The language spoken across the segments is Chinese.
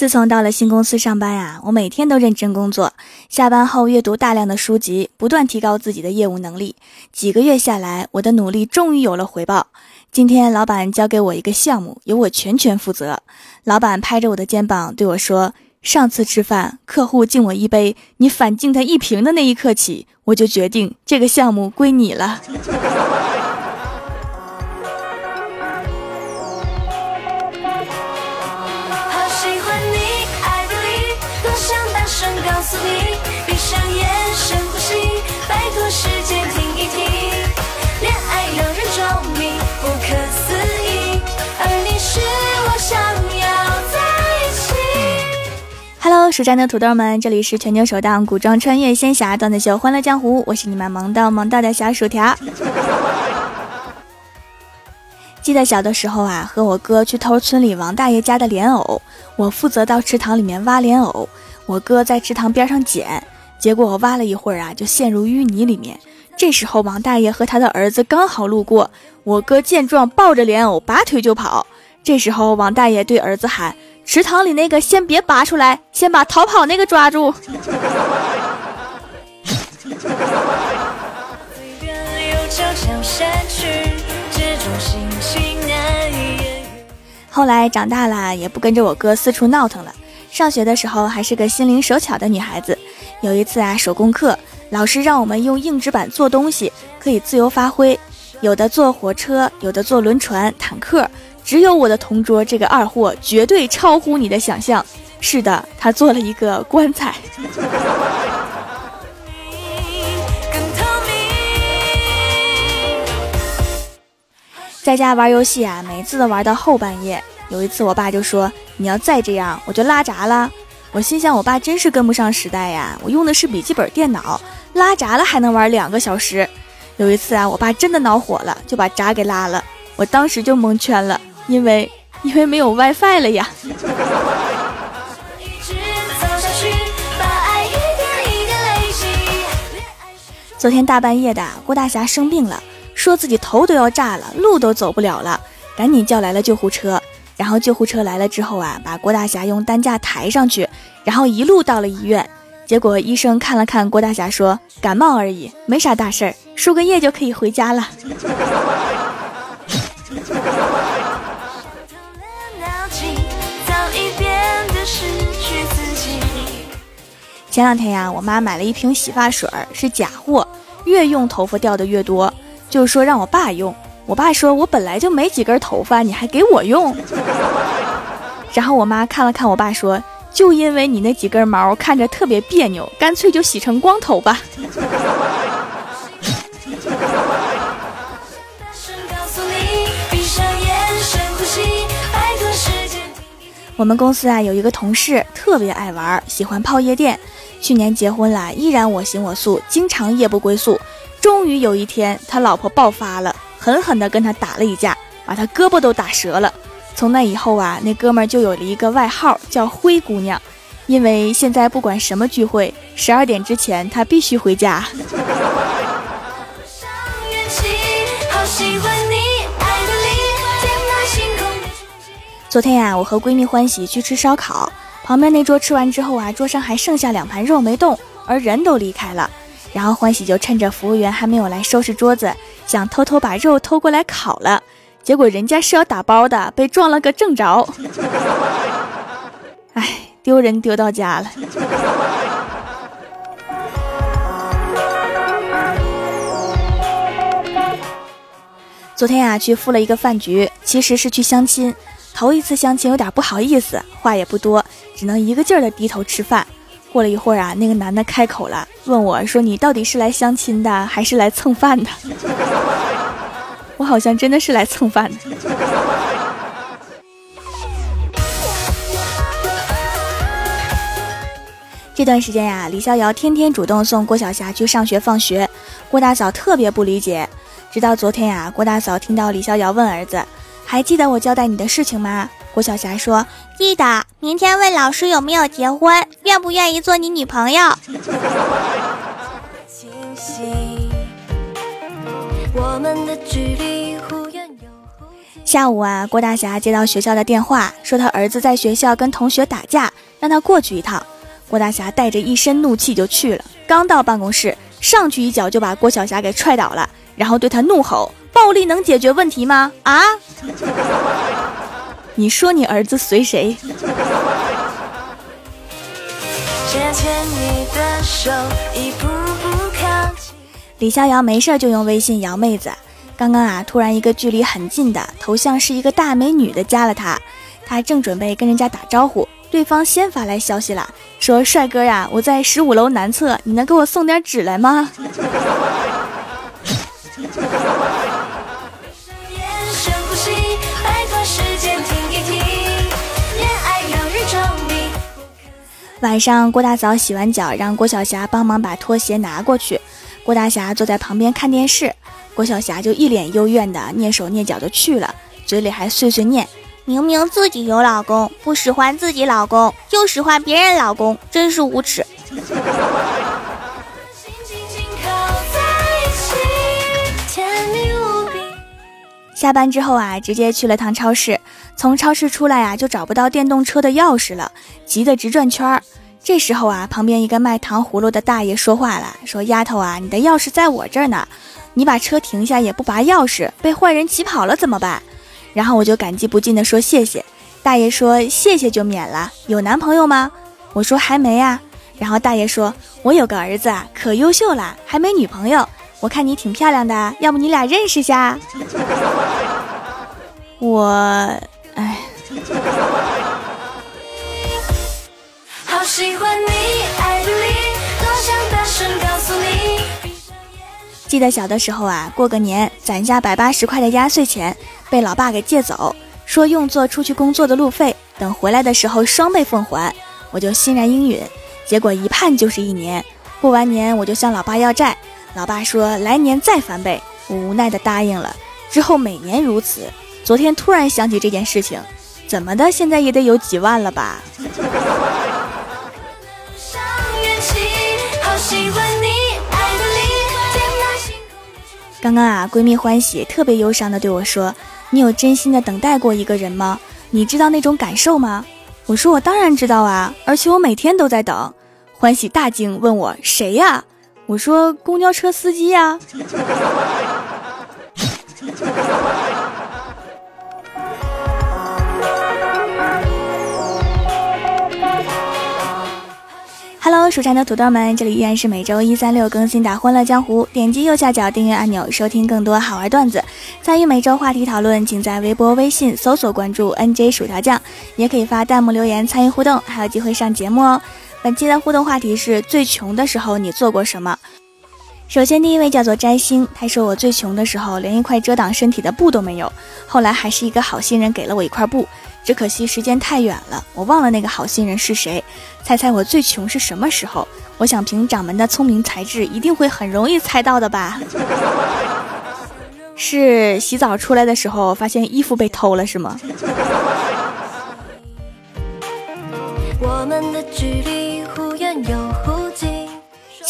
自从到了新公司上班呀，我每天都认真工作，下班后阅读大量的书籍，不断提高自己的业务能力。几个月下来，我的努力终于有了回报。今天老板交给我一个项目，由我全权负责。老板拍着我的肩膀对我说：“上次吃饭，客户敬我一杯，你反敬他一瓶的那一刻起，我就决定这个项目归你了。”恋爱让人着迷，不可思议，而你是我想要在一起。Hello，蜀山的土豆们，这里是全球首档古装穿越仙侠段子秀《欢乐江湖》，我是你们萌到萌到的小薯条。记得小的时候啊，和我哥去偷村里王大爷家的莲藕，我负责到池塘里面挖莲藕，我哥在池塘边上捡，结果我挖了一会儿啊，就陷入淤泥里面。这时候，王大爷和他的儿子刚好路过，我哥见状抱着莲藕拔腿就跑。这时候，王大爷对儿子喊：“池塘里那个先别拔出来，先把逃跑那个抓住。”后来长大了，也不跟着我哥四处闹腾了。上学的时候，还是个心灵手巧的女孩子。有一次啊，手工课。老师让我们用硬纸板做东西，可以自由发挥。有的做火车，有的做轮船、坦克，只有我的同桌这个二货绝对超乎你的想象。是的，他做了一个棺材。在家玩游戏啊，每次都玩到后半夜。有一次，我爸就说：“你要再这样，我就拉闸了。”我心想，我爸真是跟不上时代呀！我用的是笔记本电脑，拉闸了还能玩两个小时。有一次啊，我爸真的恼火了，就把闸给拉了。我当时就蒙圈了，因为因为没有 WiFi 了呀。昨天大半夜的，郭大侠生病了，说自己头都要炸了，路都走不了了，赶紧叫来了救护车。然后救护车来了之后啊，把郭大侠用担架抬上去，然后一路到了医院。结果医生看了看郭大侠，说：“感冒而已，没啥大事儿，输个液就可以回家了。”前两天呀，我妈买了一瓶洗发水，是假货，越用头发掉的越多，就说让我爸用。我爸说：“我本来就没几根头发，你还给我用。”然后我妈看了看我爸，说：“就因为你那几根毛看着特别别扭，干脆就洗成光头吧。”我们公司啊有一个同事特别爱玩，喜欢泡夜店。去年结婚了，依然我行我素，经常夜不归宿。终于有一天，他老婆爆发了。狠狠地跟他打了一架，把他胳膊都打折了。从那以后啊，那哥们儿就有了一个外号，叫灰姑娘，因为现在不管什么聚会，十二点之前他必须回家。昨天呀，我和闺蜜欢喜去吃烧烤，旁边那桌吃完之后啊，桌上还剩下两盘肉没动，而人都离开了。然后欢喜就趁着服务员还没有来收拾桌子，想偷偷把肉偷过来烤了。结果人家是要打包的，被撞了个正着。哎，丢人丢到家了。昨天呀，去赴了一个饭局，其实是去相亲。头一次相亲，有点不好意思，话也不多，只能一个劲儿的低头吃饭。过了一会儿啊，那个男的开口了，问我说：“你到底是来相亲的，还是来蹭饭的？” 我好像真的是来蹭饭的。这段时间呀，李逍遥天天主动送郭晓霞去上学放学，郭大嫂特别不理解。直到昨天呀，郭大嫂听到李逍遥问儿子：“还记得我交代你的事情吗？”郭晓霞说：“记得，明天问老师有没有结婚，愿不愿意做你女朋友。”下午啊，郭大侠接到学校的电话，说他儿子在学校跟同学打架，让他过去一趟。郭大侠带着一身怒气就去了。刚到办公室，上去一脚就把郭晓霞给踹倒了，然后对他怒吼：“暴力能解决问题吗？啊？你说你儿子随谁？”李逍遥没事就用微信摇妹子。刚刚啊，突然一个距离很近的头像是一个大美女的加了他，他正准备跟人家打招呼，对方先发来消息了，说：“帅哥呀，我在十五楼南侧，你能给我送点纸来吗？”晚上，郭大嫂洗完脚，让郭晓霞帮忙把拖鞋拿过去。郭大侠坐在旁边看电视。郭晓霞就一脸幽怨的蹑手蹑脚的去了，嘴里还碎碎念：“明明自己有老公，不使唤自己老公，就使唤别人老公，真是无耻。”下班之后啊，直接去了趟超市，从超市出来啊，就找不到电动车的钥匙了，急得直转圈儿。这时候啊，旁边一个卖糖葫芦的大爷说话了，说：“丫头啊，你的钥匙在我这儿呢。”你把车停下也不拔钥匙，被坏人骑跑了怎么办？然后我就感激不尽的说谢谢。大爷说谢谢就免了。有男朋友吗？我说还没啊。然后大爷说，我有个儿子啊，可优秀了，还没女朋友。我看你挺漂亮的，要不你俩认识下？我，哎。记得小的时候啊，过个年攒下百八十块的压岁钱，被老爸给借走，说用作出去工作的路费，等回来的时候双倍奉还。我就欣然应允，结果一判就是一年。过完年我就向老爸要债，老爸说来年再翻倍，我无奈的答应了。之后每年如此。昨天突然想起这件事情，怎么的，现在也得有几万了吧？刚刚啊，闺蜜欢喜特别忧伤的对我说：“你有真心的等待过一个人吗？你知道那种感受吗？”我说：“我当然知道啊，而且我每天都在等。”欢喜大惊，问我：“谁呀？”我说：“公交车司机呀。” Hello，蜀山的土豆们，这里依然是每周一、三、六更新的《欢乐江湖》。点击右下角订阅按钮，收听更多好玩段子。参与每周话题讨论，请在微博、微信搜索关注 NJ 薯条酱，也可以发弹幕留言参与互动，还有机会上节目哦。本期的互动话题是最穷的时候你做过什么？首先，第一位叫做摘星，他说我最穷的时候连一块遮挡身体的布都没有，后来还是一个好心人给了我一块布。只可惜时间太远了，我忘了那个好心人是谁。猜猜我最穷是什么时候？我想凭掌门的聪明才智，一定会很容易猜到的吧？是洗澡出来的时候发现衣服被偷了是吗？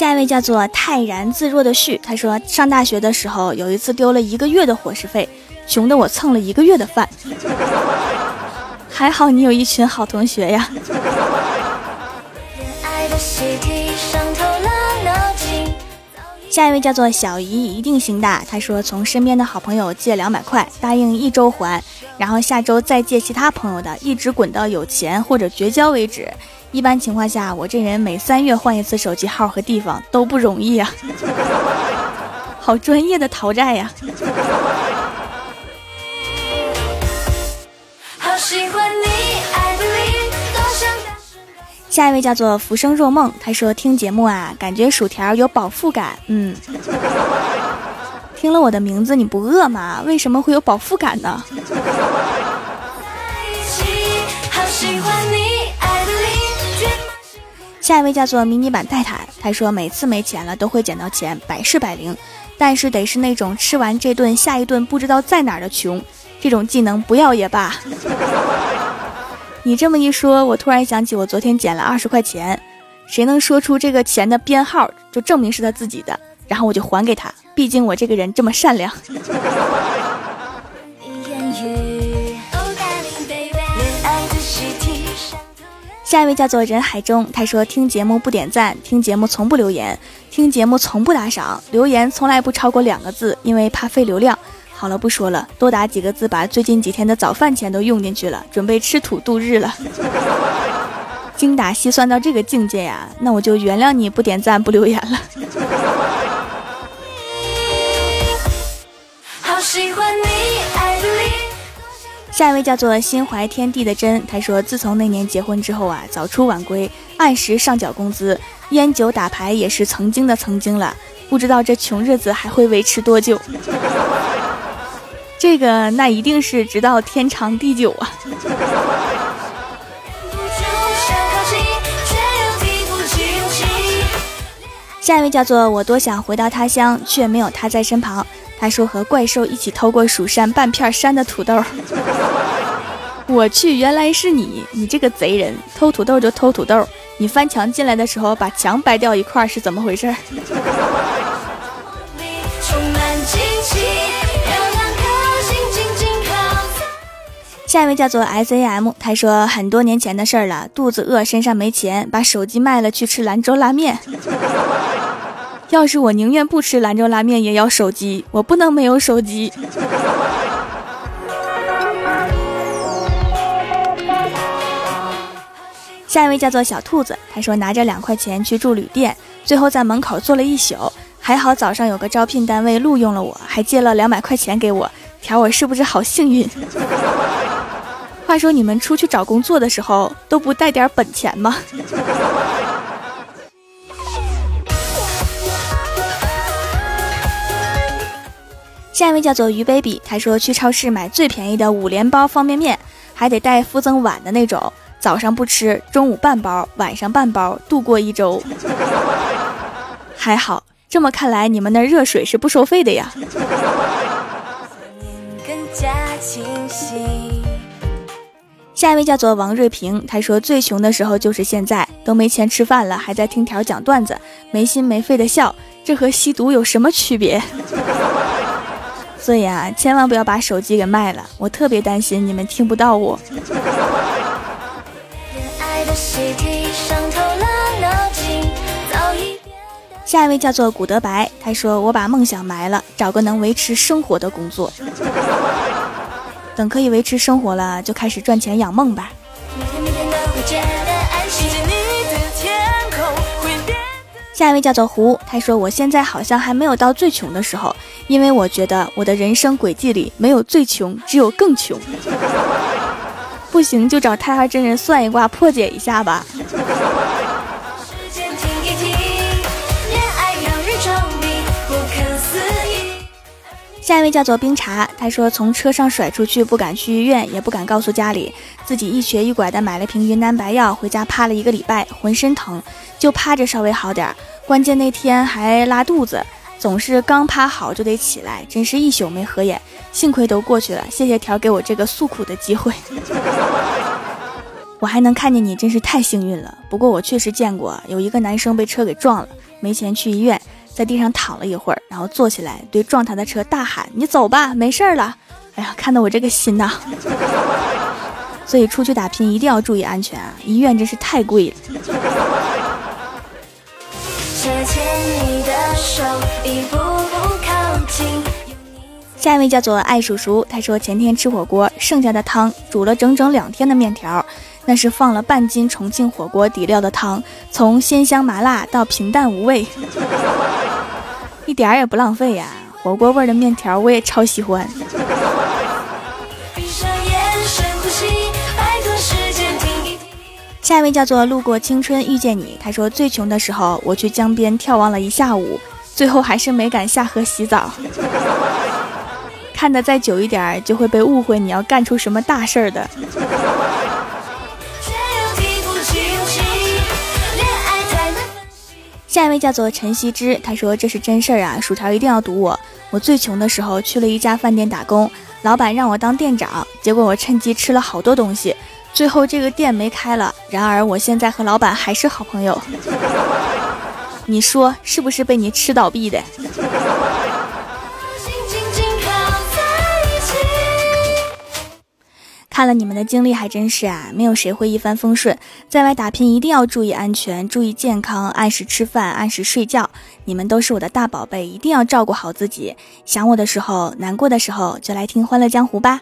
下一位叫做泰然自若的旭，他说上大学的时候有一次丢了一个月的伙食费，穷的我蹭了一个月的饭。还好你有一群好同学呀。下一位叫做小姨，一定行的。他说从身边的好朋友借两百块，答应一周还，然后下周再借其他朋友的，一直滚到有钱或者绝交为止。一般情况下，我这人每三月换一次手机号和地方都不容易啊。好专业的讨债呀。下一位叫做浮生若梦，他说听节目啊，感觉薯条有饱腹感。嗯，听了我的名字你不饿吗？为什么会有饱腹感呢？下一位叫做迷你版泰坦，他说每次没钱了都会捡到钱，百试百灵，但是得是那种吃完这顿下一顿不知道在哪儿的穷，这种技能不要也罢。你这么一说，我突然想起我昨天捡了二十块钱，谁能说出这个钱的编号，就证明是他自己的，然后我就还给他。毕竟我这个人这么善良。下一位叫做人海中，他说听节目不点赞，听节目从不留言，听节目从不打赏，留言从来不超过两个字，因为怕费流量。好了，不说了，多打几个字，把最近几天的早饭钱都用进去了，准备吃土度日了。精打细算到这个境界呀，那我就原谅你不点赞不留言了。下一位叫做心怀天地的真，他说自从那年结婚之后啊，早出晚归，按时上缴工资，烟酒打牌也是曾经的曾经了，不知道这穷日子还会维持多久。这个那一定是直到天长地久啊。下一位叫做我多想回到他乡，却没有他在身旁。他说和怪兽一起偷过蜀山半片山的土豆。我去，原来是你！你这个贼人，偷土豆就偷土豆。你翻墙进来的时候把墙掰掉一块是怎么回事？下一位叫做 S A M，他说很多年前的事儿了，肚子饿，身上没钱，把手机卖了去吃兰州拉面。要是我宁愿不吃兰州拉面，也要手机，我不能没有手机。下一位叫做小兔子，他说拿着两块钱去住旅店，最后在门口坐了一宿，还好早上有个招聘单位录用了我，还借了两百块钱给我，条我是不是好幸运？话说你们出去找工作的时候都不带点本钱吗？下一位叫做鱼 baby，他说去超市买最便宜的五连包方便面，还得带附赠碗的那种，早上不吃，中午半包，晚上半包，度过一周。还好，这么看来你们那热水是不收费的呀。下一位叫做王瑞平，他说最穷的时候就是现在，都没钱吃饭了，还在听条讲段子，没心没肺的笑，这和吸毒有什么区别？所以啊，千万不要把手机给卖了，我特别担心你们听不到我。下一位叫做古德白，他说：“我把梦想埋了，找个能维持生活的工作。等可以维持生活了，就开始赚钱养梦吧。”下一位叫做胡，他说：“我现在好像还没有到最穷的时候，因为我觉得我的人生轨迹里没有最穷，只有更穷。不行就找太二真人算一卦破解一下吧。”下一位叫做冰茶，他说：“从车上甩出去，不敢去医院，也不敢告诉家里，自己一瘸一拐的买了瓶云南白药，回家趴了一个礼拜，浑身疼，就趴着稍微好点儿。”关键那天还拉肚子，总是刚趴好就得起来，真是一宿没合眼。幸亏都过去了，谢谢条给我这个诉苦的机会。我还能看见你，真是太幸运了。不过我确实见过有一个男生被车给撞了，没钱去医院，在地上躺了一会儿，然后坐起来对撞他的车大喊：“你走吧，没事了。”哎呀，看得我这个心呐。所以出去打拼一定要注意安全啊！医院真是太贵了。下一位叫做爱叔叔，他说前天吃火锅剩下的汤煮了整整两天的面条，那是放了半斤重庆火锅底料的汤，从鲜香麻辣到平淡无味，一点儿也不浪费呀！火锅味的面条我也超喜欢。下一位叫做路过青春遇见你，他说最穷的时候我去江边眺望了一下午，最后还是没敢下河洗澡。看的再久一点，就会被误会你要干出什么大事儿的。下一位叫做陈希之，他说这是真事儿啊，薯条一定要赌我。我最穷的时候去了一家饭店打工，老板让我当店长，结果我趁机吃了好多东西，最后这个店没开了。然而我现在和老板还是好朋友，你说是不是被你吃倒闭的？看了你们的经历，还真是啊，没有谁会一帆风顺，在外打拼一定要注意安全，注意健康，按时吃饭，按时睡觉。你们都是我的大宝贝，一定要照顾好自己。想我的时候，难过的时候，就来听《欢乐江湖》吧。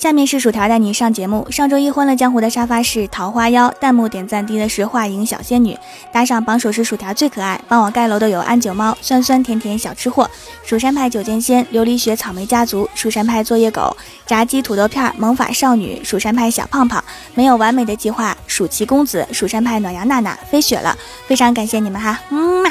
下面是薯条带你上节目。上周一《欢乐江湖》的沙发是桃花妖，弹幕点赞低的是画影小仙女，打赏榜首是薯条最可爱。帮我盖楼的有安九猫、酸酸甜甜小吃货、蜀山派九剑仙、琉璃雪草莓家族、蜀山派作业狗、炸鸡土豆片、萌法少女、蜀山派小胖胖。没有完美的计划，蜀奇公子、蜀山派暖阳娜娜飞雪了，非常感谢你们哈，嗯嘛。